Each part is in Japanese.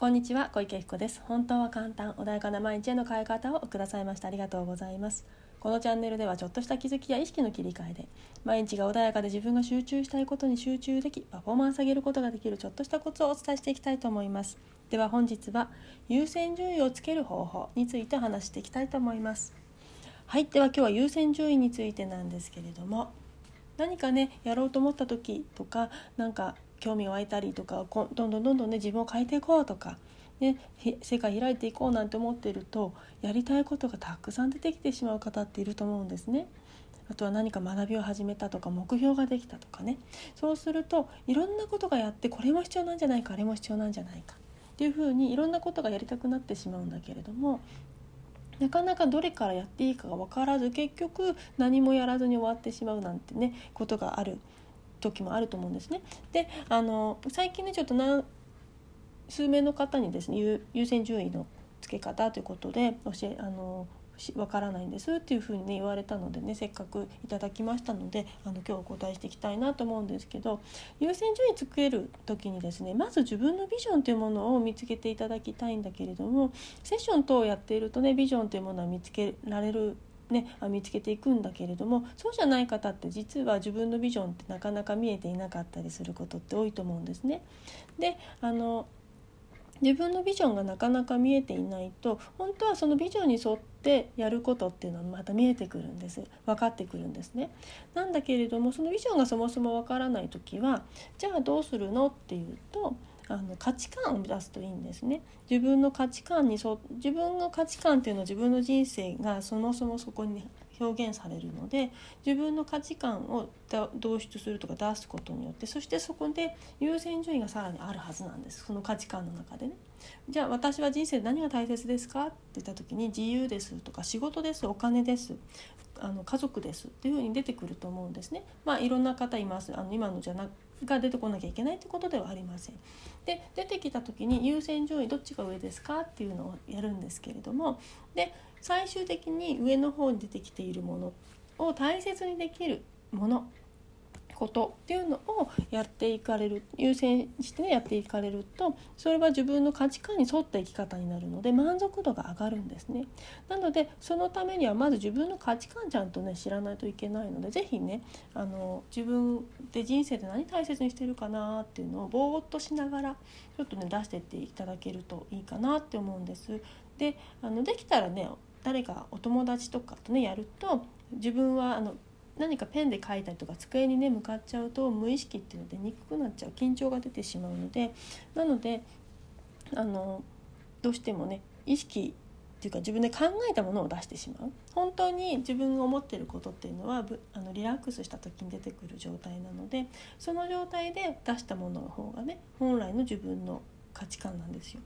こんにちは小池彦です。本当は簡単穏やかな毎日への変え方をくださいました。ありがとうございます。このチャンネルではちょっとした気づきや意識の切り替えで毎日が穏やかで自分が集中したいことに集中できパフォーマンス上げることができるちょっとしたコツをお伝えしていきたいと思います。では本日は優先順位をつける方法について話していきたいと思います。はいでは今日は優先順位についてなんですけれども何かねやろうと思った時とかなんか興味湧いたりとかどんどんどんどんね自分を変えていこうとか、ね、世界開いていこうなんて思ってるとやりたいことがたくさん出てきてしまう方っていると思うんですね。あとは何か学びを始めたとか目標ができたとかねそうするといろんなことがやってこれも必要なんじゃないかあれも必要なんじゃないかっていうふうにいろんなことがやりたくなってしまうんだけれどもなかなかどれからやっていいかが分からず結局何もやらずに終わってしまうなんてねことがある時もあると思うんですね。であの最近ねちょっと何数名の方にですね優先順位の付け方ということで教えあのわからないんですっていうふうにね言われたのでねせっかくいただきましたのであの今日お答えしていきたいなと思うんですけど優先順位つける時にですねまず自分のビジョンというものを見つけていただきたいんだけれどもセッション等をやっているとねビジョンというものは見つけられるね、見つけていくんだけれどもそうじゃない方って実は自分のビジョンってなかなか見えていなかったりすることって多いと思うんですね。であの自分のビジョンがなかなか見えていないと本当はそのビジョンに沿ってやることっていうのはまた見えてくるんです分かってくるんですね。なんだけれどもそのビジョンがそもそも分からない時はじゃあどうするのっていうとあの価値観を出すといいんですね自分の価値観にそ自分の価値観っていうのは自分の人生がそもそもそこに表現されるので自分の価値観を導出するとか出すことによってそしてそこで優先順位がさらにあるはずなんですその価値観の中でね。じゃあ私は人生で何が大切ですかって言った時に自由ですとか仕事ですお金ですあの家族ですっていうふうに出てくると思うんですね。まあいろんな方いますあの今のじゃなが出てこなきゃいけないってことではありません。で出てきた時に優先順位どっちが上ですかっていうのをやるんですけれどもで最終的に上の方に出てきているものを大切にできるものことっていうのをやっていかれる優先してやっていかれるとそれは自分の価値観に沿った生き方になるので満足度が上がるんですね。なのでそのためにはまず自分の価値観ちゃんとね知らないといけないので是非ねあの自分で人生で何大切にしてるかなっていうのをぼーっとしながらちょっとね出してっていただけるといいかなって思うんです。であのできたらね誰かお友達とかとねやると自分はあの何かペンで書いたりとか机にね向かっちゃうと無意識っていうのでにくくなっちゃう緊張が出てしまうのでなのであのどうしてもね意識っていうか自分で考えたものを出してしまう本当に自分が思ってることっていうのはあのリラックスした時に出てくる状態なのでその状態で出したものの方がね本来の自分の価値観なんですよ。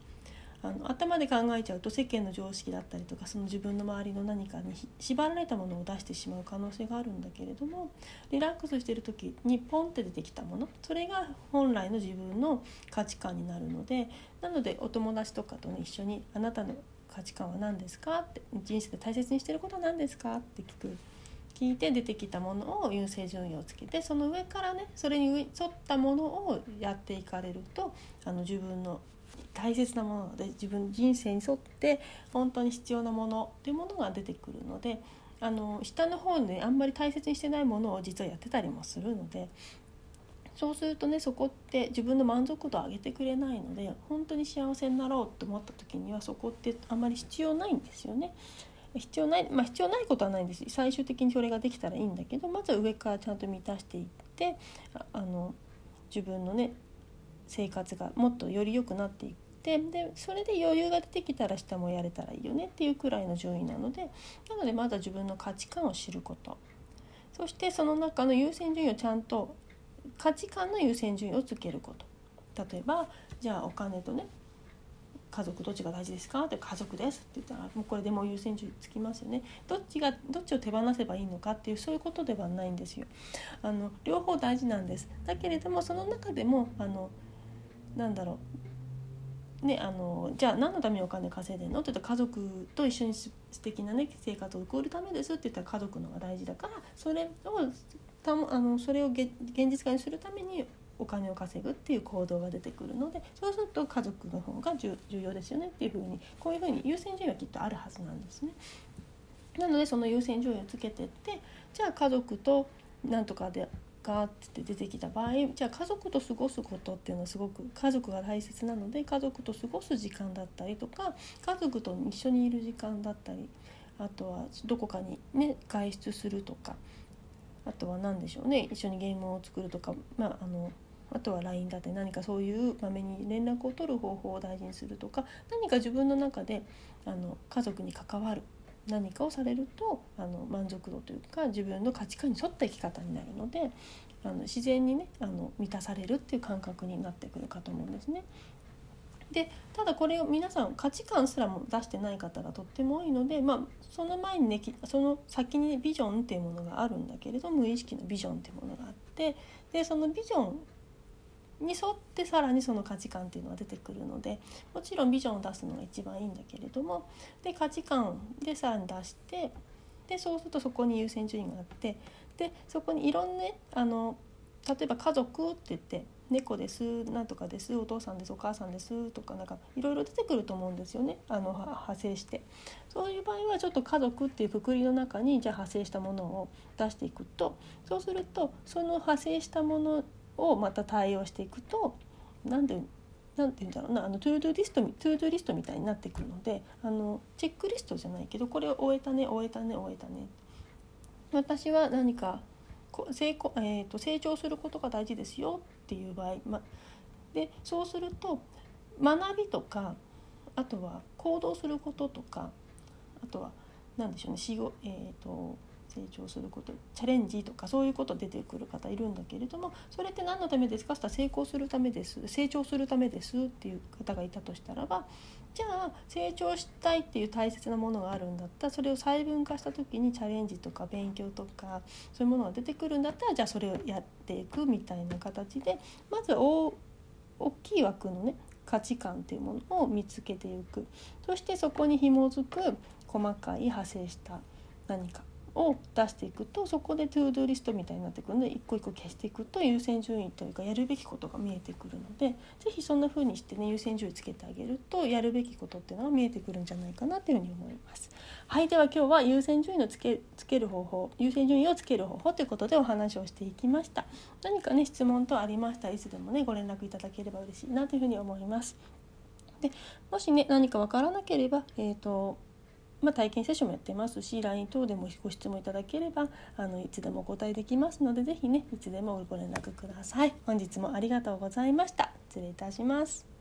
あの頭で考えちゃうと世間の常識だったりとかその自分の周りの何かに縛られたものを出してしまう可能性があるんだけれどもリラックスしてる時にポンって出てきたものそれが本来の自分の価値観になるのでなのでお友達とかとね一緒に「あなたの価値観は何ですか?」って「人生で大切にしてることは何ですか?」って聞く。聞いて出てきたものを優先順位をつけてその上からねそれに沿ったものをやっていかれるとあの自分の大切なもので自分人生に沿って本当に必要なものっていうものが出てくるのであの下の方であんまり大切にしてないものを実はやってたりもするのでそうするとねそこって自分の満足度を上げてくれないので本当に幸せになろうと思った時にはそこってあんまり必要ないんですよね。必要ないまあ必要ないことはないんです。最終的にそれができたらいいんだけどまずは上からちゃんと満たしていってあの自分のね生活がもっとより良くなっていってでそれで余裕が出てきたら下もやれたらいいよねっていうくらいの順位なのでなのでまずは自分の価値観を知ること。そしてその中の優先順位をちゃんと価値観の優先順位をつけること。例えばじゃあお金とね家族どっちが大事ですか？って家族ですって言ったらもうこれでも優先順位つきますよね。どっちがどっちを手放せばいいのかっていうそういうことではないんですよ。あの両方大事なんです。だけれどもその中でもあのなんだろう。ね、あのじゃあ何のためにお金稼いでんの？って言ったら家族と一緒に素敵なね生活を送るためですって言ったら家族のが大事だからそれをたあのそれを現実化にするためにお金を稼ぐっていう行動が出てくるのでそうすると家族の方が重要ですよねっていうふうにこういうふうに優先順位はきっとあるはずなんですね。なのでその優先順位をつけてってじゃあ家族となんとかでがって出てきた場合じゃあ家族と過ごすことっていうのはすごく家族が大切なので家族と過ごす時間だったりとか家族と一緒にいる時間だったりあとはどこかにね外出するとかあとは何でしょうね一緒にゲームを作るとかまああのあとは LINE だって何かそういうまめに連絡を取る方法を大事にするとか何か自分の中であの家族に関わる何かをされるとあの満足度というか自分の価値観に沿った生き方になるのであの自然にねあの満たされるっていう感覚になってくるかと思うんですね。でただこれを皆さん価値観すらも出してない方がとっても多いので、まあ、その前にねその先に、ね、ビジョンっていうものがあるんだけれど無意識のビジョンっていうものがあってでそのビジョンに沿ってさらにその価値観っていうのが出てくるのでもちろんビジョンを出すのが一番いいんだけれどもで価値観でさらに出してでそうするとそこに優先順位があってでそこにいろんなねあの例えば家族って言って猫ですなんとかですお父さんですお母さんですとかなんかいろいろ出てくると思うんですよね。あの派生して。そういう場合はちょっと家族っていうくくりの中にじゃあ派生したものを出していくとそうするとその派生したものをまた対応していくと何でなんて言うんだろうなあの to do list to do list みたいになってくるのであのチェックリストじゃないけどこれを終えたね終えたね終えたね。私は何か成功、えーと、成長することが大事ですよっていう場合、ま、でそうすると学びとかあとは行動することとかあとは何でしょうね仕事、えーと成長することチャレンジとかそういうこと出てくる方いるんだけれどもそれって何のためですか？って成功するためです。成長するためですっていう方がいたとしたらばじゃあ成長したいっていう大切なものがあるんだったらそれを細分化した時にチャレンジとか勉強とかそういうものが出てくるんだったらじゃあそれをやっていくみたいな形でまず大きい枠のね価値観っていうものを見つけていく。そしてそこに紐づく細かい派生した何か。を出していくとそこでトゥードゥリストみたいになってくるので一個一個消していくと優先順位というかやるべきことが見えてくるので是非そんな風にしてね優先順位つけてあげるとやるべきことっていうのが見えてくるんじゃないかなというふうに思います。はいでは今日は優先順位のつけつける方法優先順位をつける方法ということでお話をしていきました。何かね質問等ありましたらいつでもねご連絡いただければ嬉しいなというふうに思います。でもしね何か分からなければえっ、ー、とまあ、体験セッションもやってますし LINE 等でもご質問いただければあのいつでもお答えできますので是非ねいつでもご連絡ください。本日もありがとうございました。失礼いたします。